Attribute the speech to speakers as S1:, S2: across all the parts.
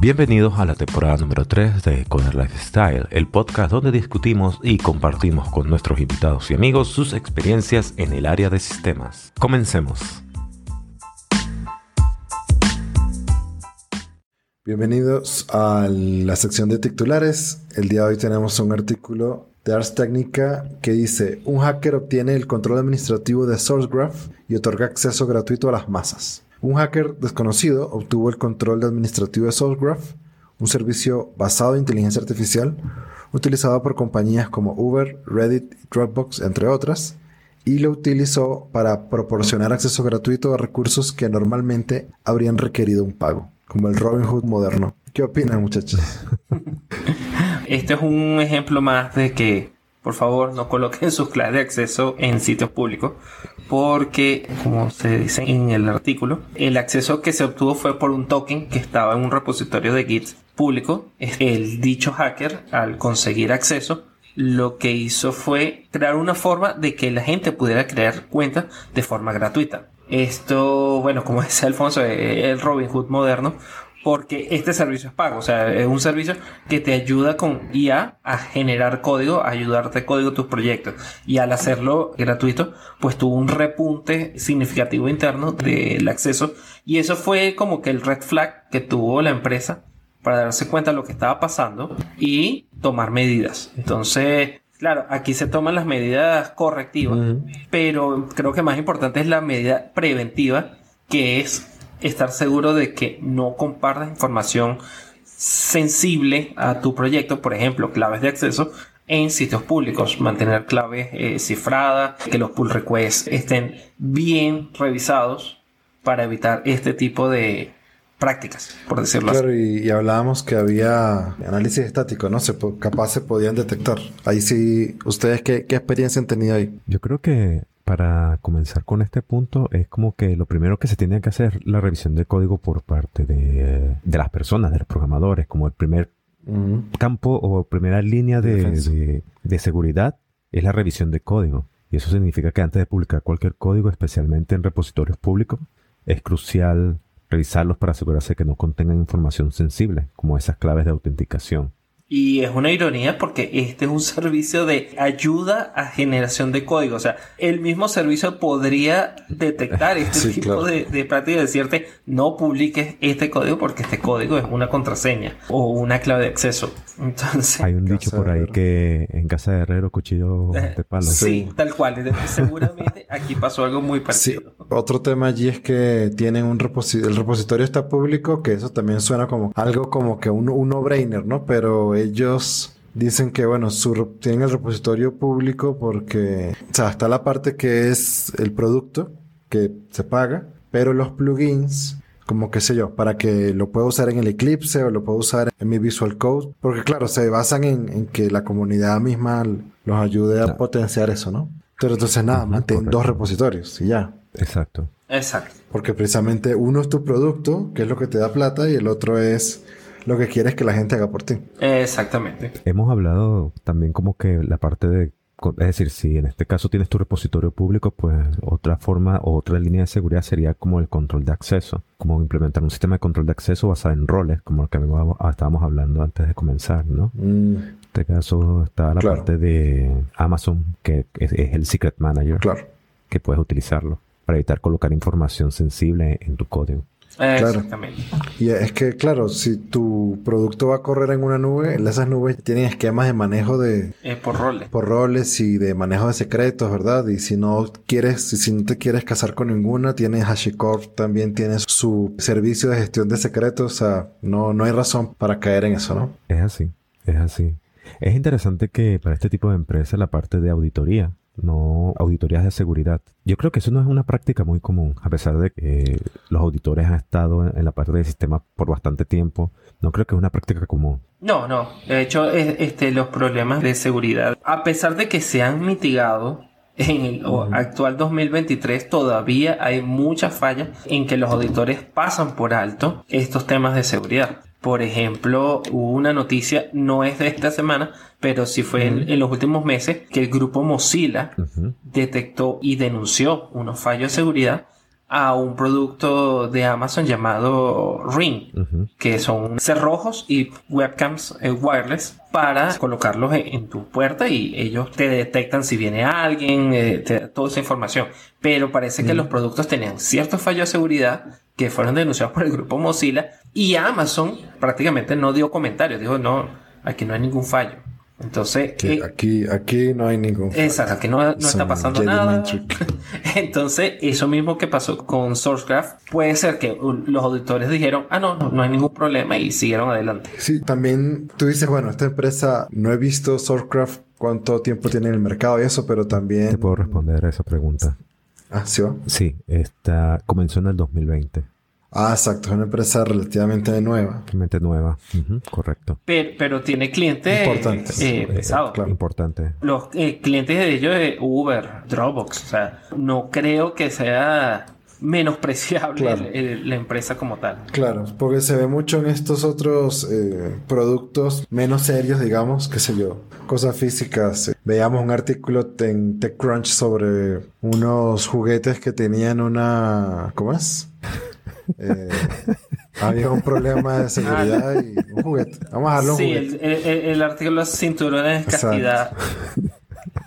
S1: Bienvenidos a la temporada número 3 de Coder Lifestyle, el podcast donde discutimos y compartimos con nuestros invitados y amigos sus experiencias en el área de sistemas. Comencemos.
S2: Bienvenidos a la sección de titulares. El día de hoy tenemos un artículo de Ars Technica que dice, un hacker obtiene el control administrativo de SourceGraph y otorga acceso gratuito a las masas. Un hacker desconocido obtuvo el control administrativo de SourceGraph, un servicio basado en inteligencia artificial utilizado por compañías como Uber, Reddit, Dropbox, entre otras, y lo utilizó para proporcionar acceso gratuito a recursos que normalmente habrían requerido un pago, como el Robin Hood moderno. ¿Qué opinan, muchachos?
S3: Este es un ejemplo más de que, por favor, no coloquen sus claves de acceso en sitios públicos, porque, como se dice en el artículo, el acceso que se obtuvo fue por un token que estaba en un repositorio de Git público. El dicho hacker, al conseguir acceso, lo que hizo fue crear una forma de que la gente pudiera crear cuentas de forma gratuita. Esto, bueno, como dice Alfonso, el Robin Hood moderno, porque este servicio es pago, o sea, es un servicio que te ayuda con IA a generar código, a ayudarte código a tus proyectos. Y al hacerlo gratuito, pues tuvo un repunte significativo interno del acceso. Y eso fue como que el red flag que tuvo la empresa para darse cuenta de lo que estaba pasando y tomar medidas. Entonces, Claro, aquí se toman las medidas correctivas, pero creo que más importante es la medida preventiva, que es estar seguro de que no compartas información sensible a tu proyecto, por ejemplo, claves de acceso en sitios públicos, mantener claves eh, cifradas, que los pull requests estén bien revisados para evitar este tipo de prácticas, por decirlo
S2: claro, así. Y, hablábamos que había análisis estático, ¿no? Se, capaz se podían detectar. Ahí sí, ¿ustedes qué, qué experiencia han tenido ahí?
S1: Yo creo que para comenzar con este punto, es como que lo primero que se tiene que hacer la revisión de código por parte de, las personas, de los programadores, como el primer campo o primera línea de, seguridad es la revisión de código. Y eso significa que antes de publicar cualquier código, especialmente en repositorios públicos, es crucial revisarlos para asegurarse que no contengan información sensible, como esas claves de autenticación.
S3: Y es una ironía porque este es un servicio de ayuda a generación de código. O sea, el mismo servicio podría detectar este tipo de, de práctica y decirte no publiques este código porque este código es una contraseña o una clave de acceso. Entonces.
S1: Hay un dicho por ahí que en casa de herrero cuchillo de
S3: eh, palo. Sí, tal cual. Seguramente aquí pasó algo muy parecido.
S2: Otro tema allí es que tienen un repositorio. El repositorio está público, que eso también suena como algo como que un, un no-brainer, ¿no? Pero ellos dicen que, bueno, su, tienen el repositorio público porque, o sea, está la parte que es el producto que se paga, pero los plugins, como qué sé yo, para que lo pueda usar en el Eclipse o lo pueda usar en mi Visual Code, porque claro, se basan en, que la comunidad misma los ayude a potenciar eso, ¿no? Pero entonces nada, mantén dos repositorios y ya.
S1: Exacto.
S3: Exacto.
S2: Porque precisamente uno es tu producto, que es lo que te da plata, y el otro es lo que quieres que la gente haga por ti.
S3: Exactamente.
S1: Hemos hablado también como que la parte de es decir, si en este caso tienes tu repositorio público, pues otra forma o otra línea de seguridad sería como el control de acceso, como implementar un sistema de control de acceso basado en roles, como lo que estábamos hablando antes de comenzar, ¿no? Mm. En este caso está la parte de Amazon, que es, el Secret Manager,
S2: claro.
S1: que puedes utilizarlo para evitar colocar información sensible en tu código.
S3: Exactamente.
S2: Y es que, claro, si tu producto va a correr en una nube, esas nubes tienen esquemas de manejo de...
S3: Eh, por roles.
S2: Por roles y de manejo de secretos, ¿verdad? Y si no quieres, si no te quieres casar con ninguna, tienes HashiCorp, también tienes su servicio de gestión de secretos. O sea, no, no hay razón para caer en eso, ¿no?
S1: Es así, es así. Es interesante que para este tipo de empresas la parte de auditoría no auditorías de seguridad. Yo creo que eso no es una práctica muy común, a pesar de que los auditores han estado en la parte del sistema por bastante tiempo. No creo que es una práctica común.
S3: No, no. De hecho, este, los problemas de seguridad, a pesar de que se han mitigado, en el actual 2023 todavía hay muchas fallas en que los auditores pasan por alto estos temas de seguridad. Por ejemplo, hubo una noticia, no es de esta semana, pero sí fue en, los últimos meses, que el grupo Mozilla detectó y denunció unos fallos de seguridad a un producto de Amazon llamado Ring, que son cerrojos y webcams eh, wireless para colocarlos en, tu puerta y ellos te detectan si viene alguien, eh, toda esa información. Pero parece que los productos tenían ciertos fallos de seguridad que fueron denunciados por el grupo Mozilla y Amazon prácticamente no dio comentarios, dijo no, aquí no hay ningún fallo. Entonces.
S2: Eh, aquí, aquí no hay ningún.
S3: Exacto, aquí no, está pasando nada. Entonces, eso mismo que pasó con Sourcecraft, puede ser que los auditores dijeron, ah, no, no, no hay ningún problema y siguieron adelante.
S2: Sí, también tú dices, bueno, esta empresa, no he visto Sourcecraft cuánto tiempo tiene en el mercado y eso, pero también.
S1: Te puedo responder a esa pregunta.
S2: Ah, sí, va?
S1: Sí, esta comenzó en el 2020.
S2: Ah, exacto, es una empresa relativamente nueva.
S1: Relativamente nueva, correcto.
S3: Pero, tiene clientes
S2: importantes.
S3: Eh, pesados.
S1: Claro. Importante.
S3: Los eh, clientes de ellos es Uber, Dropbox. O sea, no creo que sea menospreciable la empresa como tal.
S2: Claro, porque se ve mucho en estos otros eh, productos menos serios, digamos, qué sé yo, cosas físicas. Veíamos un artículo en TechCrunch sobre unos juguetes que tenían una... ¿Cómo es? Eh, había un problema de seguridad y un juguete. Vamos a darle un
S3: sí, El, artículo es cinturones de castidad.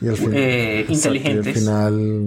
S3: Y eh, inteligentes.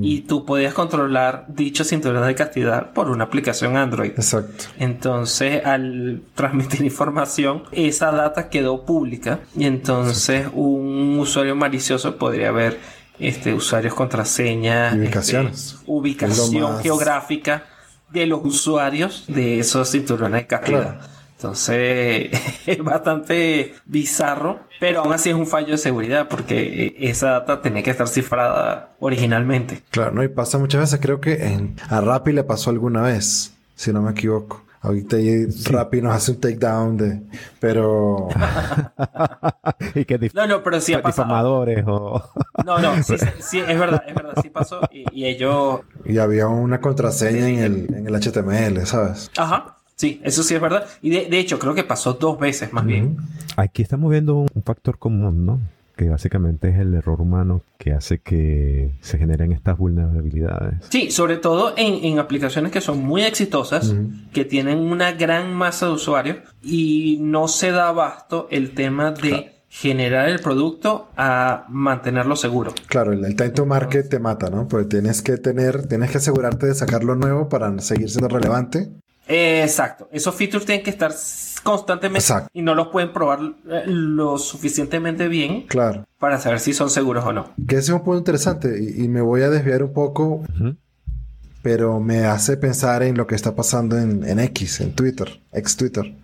S3: Y, tú podías controlar dichos cinturones de castidad por una aplicación Android.
S2: Exacto.
S3: Entonces, al transmitir información, esa data quedó pública. Y entonces, un usuario malicioso podría ver este, usuarios, contraseñas,
S2: ubicaciones.
S3: Este, ubicación geográfica de los usuarios de esos cinturones de castidad. Entonces es bastante bizarro, pero aún así es un fallo de seguridad porque eh, esa data tenía que estar cifrada originalmente.
S2: Claro, no, y pasa muchas veces, creo que en, a Rappi le pasó alguna vez, si no me equivoco. Ahorita Rappi nos hace un takedown de... Pero...
S1: y que
S3: no, no, pero sí ha
S1: pasado. o...
S3: no, no, sí, sí, es verdad, es verdad, sí pasó. Y, ellos...
S2: Y había una contraseña en el, en el HTML, ¿sabes?
S3: Ajá. Sí, eso sí es verdad. Y de, hecho, creo que pasó dos veces más bien.
S1: Aquí estamos viendo un factor común, ¿no? Que básicamente es el error humano que hace que se generen estas vulnerabilidades.
S3: Sí, sobre todo en, aplicaciones que son muy exitosas, que tienen una gran masa de usuarios y no se da abasto el tema de generar el producto a mantenerlo seguro.
S2: Claro, el, time to market te mata, ¿no? Pues tienes que tener, tienes que asegurarte de sacarlo nuevo para seguir siendo relevante
S3: exacto. Esos features tienen que estar constantemente y no los pueden probar eh, lo suficientemente bien
S2: claro.
S3: para saber si son seguros o no.
S2: Que ese es un punto interesante y, me voy a desviar un poco, pero me hace pensar en lo que está pasando en, X, en Twitter, ex Twitter.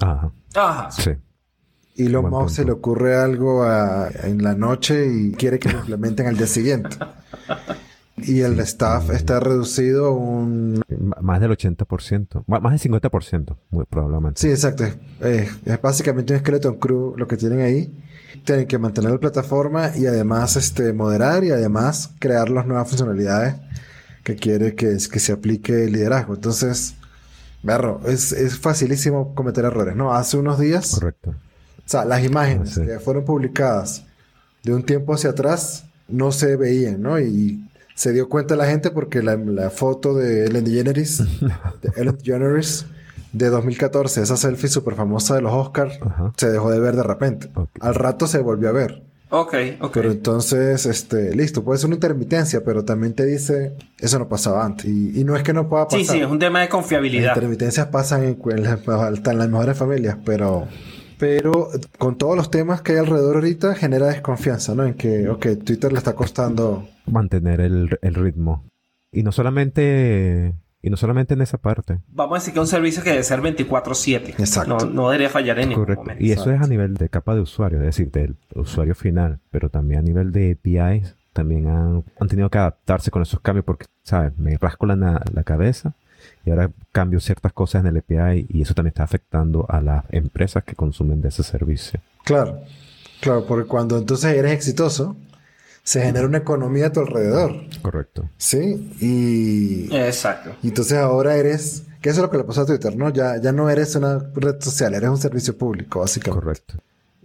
S1: Ajá.
S3: Ajá.
S1: Sí.
S2: Y lo más se le ocurre algo en la noche y quiere que lo implementen al día siguiente. Y el staff está reducido un...
S1: Más del 80%, más del 50%, muy probablemente.
S2: Sí, exacto. Es, básicamente un skeleton crew lo que tienen ahí. Tienen que mantener la plataforma y además este, moderar y además crear las nuevas funcionalidades que quiere que, que se aplique el liderazgo. Entonces, berro, es, es facilísimo cometer errores, ¿no? Hace unos días...
S1: Correcto.
S2: O sea, las imágenes que fueron publicadas de un tiempo hacia atrás no se veían, ¿no? Y se dio cuenta la gente porque la, foto de Ellen DeGeneres, de Ellen DeGeneres de 2014, esa selfie súper famosa de los Oscars, se dejó de ver de repente. Al rato se volvió a ver.
S3: Ok, ok.
S2: Pero entonces, este, listo, puede ser una intermitencia, pero también te dice, eso no pasaba antes. Y, no es que no pueda pasar.
S3: Sí, sí, es un tema de confiabilidad.
S2: Las intermitencias pasan en, en, en las mejores familias, pero pero con todos los temas que hay alrededor ahorita genera desconfianza, ¿no? En que, ok, Twitter le está costando
S1: mantener el, ritmo. Y no solamente y no solamente en esa parte.
S3: Vamos a decir que es un servicio que debe ser 24/7.
S2: Exacto.
S3: No, debería fallar en ningún momento.
S1: Y eso es a nivel de capa de usuario, es decir, del usuario final, pero también a nivel de APIs, también han, tenido que adaptarse con esos cambios porque, ¿sabes? Me rasco la, la cabeza y ahora cambio ciertas cosas en el API y eso también está afectando a las empresas que consumen de ese servicio.
S2: Claro, claro, porque cuando entonces eres exitoso, se genera una economía a tu alrededor.
S1: Correcto.
S2: Sí, y...
S3: Exacto.
S2: Y entonces ahora eres... ¿Qué es lo que le pasó a Twitter, ¿no? Ya, ya no eres una red social, eres un servicio público, básicamente.
S1: Correcto.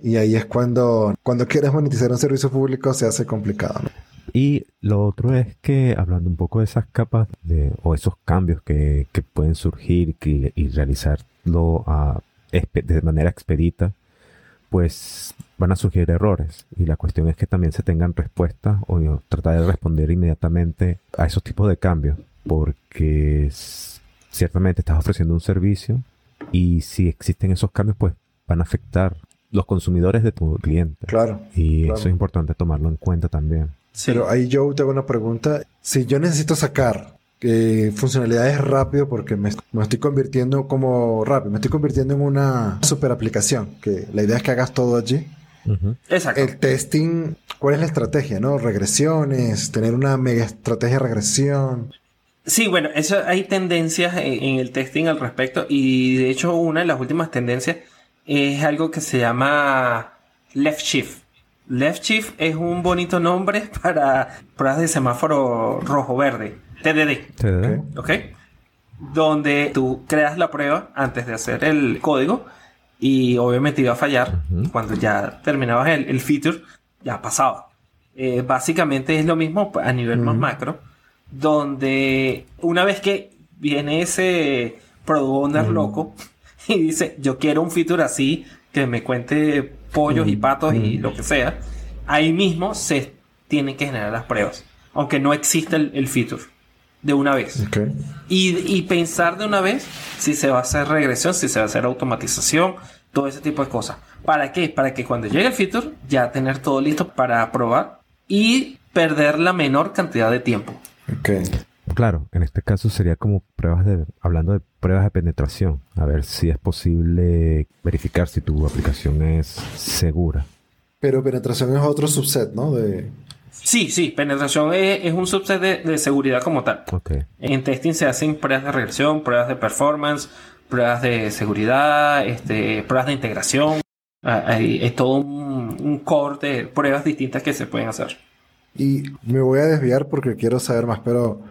S2: Y ahí es cuando, cuando quieres monetizar un servicio público se hace complicado, ¿no?
S1: Y lo otro es que, hablando un poco de esas capas de, o esos cambios que, que pueden surgir y, y realizarlo a, de manera expedita, pues van a surgir errores. Y la cuestión es que también se tengan respuestas o tratar de responder inmediatamente a esos tipos de cambios. Porque ciertamente estás ofreciendo un servicio y si existen esos cambios, pues van a afectar los consumidores de tu cliente.
S2: Claro.
S1: Y eso es importante tomarlo en cuenta también.
S2: Pero ahí yo te hago una pregunta. Si yo necesito sacar eh, funcionalidades rápido porque me, estoy convirtiendo como rápido, me estoy convirtiendo en una super aplicación, que la idea es que hagas todo allí.
S3: Exacto.
S2: El testing, ¿cuál es la estrategia? ¿No? Regresiones, tener una mega estrategia de regresión.
S3: Sí, bueno, eso hay tendencias en el testing al respecto y de hecho una de las últimas tendencias es algo que se llama left shift. Left shift es un bonito nombre para pruebas de semáforo rojo-verde, TDD.
S1: TDD.
S3: ¿Ok? Donde tú creas la prueba antes de hacer el código y obviamente iba a fallar. Cuando ya terminabas el, feature, ya pasaba. Eh, básicamente es lo mismo a nivel más macro, donde una vez que viene ese product owner loco y dice, yo quiero un feature así, que me cuente pollos y patos y lo que sea, ahí mismo se tienen que generar las pruebas, aunque no exista el, feature de una vez. Y, y, pensar de una vez si se va a hacer regresión, si se va a hacer automatización, todo ese tipo de cosas. ¿Para qué? Para que cuando llegue el feature ya tener todo listo para probar y perder la menor cantidad de tiempo.
S1: Claro, en este caso sería como pruebas de, hablando de pruebas de penetración, a ver si es posible verificar si tu aplicación es segura.
S2: Pero penetración es otro subset, ¿no? De...
S3: Sí, sí, penetración es, un subset de, seguridad como tal. En testing se hacen pruebas de regresión, pruebas de performance, pruebas de seguridad, este, pruebas de integración. Ah, hay, es todo un, un core de pruebas distintas que se pueden hacer.
S2: Y me voy a desviar porque quiero saber más, pero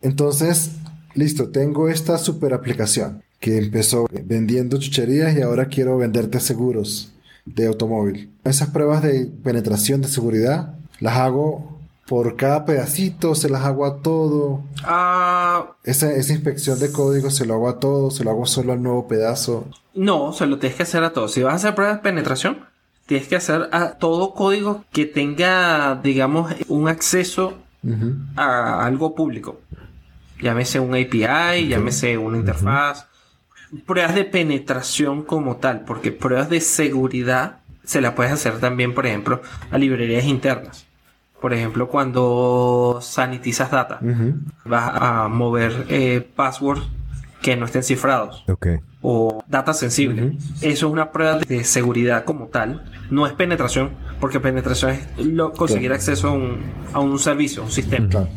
S2: entonces, listo, tengo esta super aplicación que empezó vendiendo chucherías y ahora quiero venderte seguros de automóvil. Esas pruebas de penetración de seguridad las hago por cada pedacito, se las hago a todo.
S3: Ah.
S2: esa, esa, inspección de código se lo hago a todo, se lo hago solo al nuevo pedazo.
S3: No, se lo tienes que hacer a todo. Si vas a hacer pruebas de penetración, tienes que hacer a todo código que tenga, digamos, un acceso a algo público. Llámese un API, llámese una interfaz. Pruebas de penetración como tal, porque pruebas de seguridad se las puedes hacer también, por ejemplo, a librerías internas. Por ejemplo, cuando sanitizas data, vas a mover eh, passwords que no estén cifrados. O data sensible. Eso es una prueba de seguridad como tal. No es penetración, porque penetración es lo, conseguir acceso a un, a un, servicio, un sistema.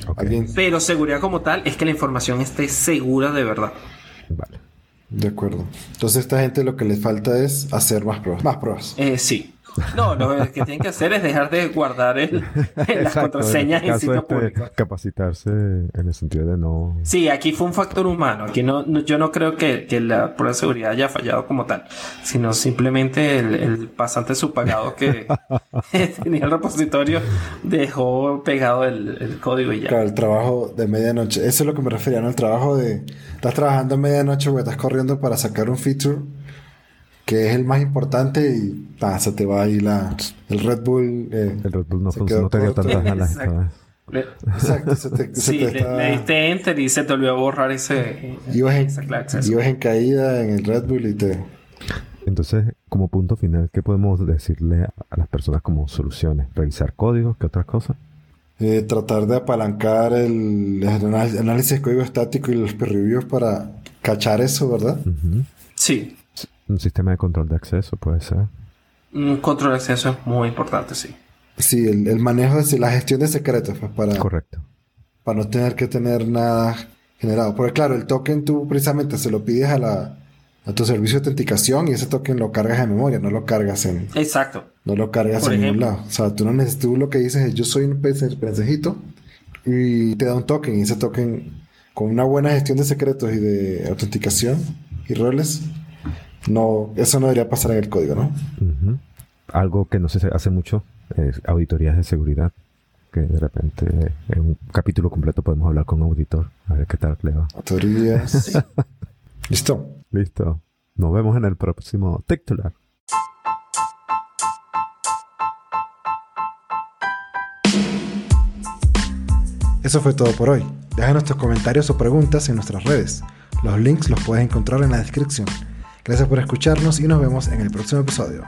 S3: Pero seguridad como tal es que la información esté segura de verdad.
S1: Vale.
S2: De acuerdo. Entonces, a esta gente lo que les falta es hacer más pruebas. Más pruebas.
S3: Eh, sí. No, lo que tienen que hacer es dejar de guardar el, las contraseñas en, sitio este, público.
S1: Capacitarse en el sentido de no.
S3: Sí, aquí fue un factor humano. Aquí no, yo no creo que, que, la prueba de seguridad haya fallado como tal, sino simplemente el, el pasante subpagado que tenía el repositorio dejó pegado el, el, código y ya.
S2: Claro, el trabajo de medianoche. Eso es lo que me refería, ¿no? El trabajo de. Estás trabajando a medianoche porque estás corriendo para sacar un feature que es el más importante y ah, se te va ahí la, el Red Bull.
S1: Eh, el Red Bull no, no te dio tantas ganas.
S2: Exacto, se te,
S3: sí, le, diste enter y se te olvidó borrar ese.
S2: Ibas en, ibas en caída en el Red Bull y te.
S1: Entonces, como punto final, ¿qué podemos decirle a las personas como soluciones? ¿Revisar códigos? ¿Qué otras cosas?
S2: Eh, tratar de apalancar el, análisis de código estático y los peer reviews para cachar eso, ¿verdad?
S3: Sí.
S1: Un sistema de control de acceso puede ser.
S3: Un control de acceso es muy importante, sí.
S2: Sí, el, manejo de la gestión de secretos pues, para,
S1: Correcto.
S2: para no tener que tener nada generado. Porque claro, el token tú precisamente se lo pides a la a tu servicio de autenticación y ese token lo cargas en memoria, no lo cargas en...
S3: Exacto.
S2: No lo cargas en ningún lado. O sea, tú, no necesitas, tú lo que dices es yo soy un pensejito y te da un token y ese token con una buena gestión de secretos y de autenticación y roles no, eso no debería pasar en el código, ¿no?
S1: Algo que no se hace mucho es auditorías de seguridad. que de repente en un capítulo completo podemos hablar con un auditor. A ver qué tal le va.
S2: Teorías. Listo.
S1: Listo. Nos vemos en el próximo titular.
S2: Eso fue todo por hoy. Déjanos tus comentarios o preguntas en nuestras redes. Los links los puedes encontrar en la descripción. Gracias por escucharnos y nos vemos en el próximo episodio.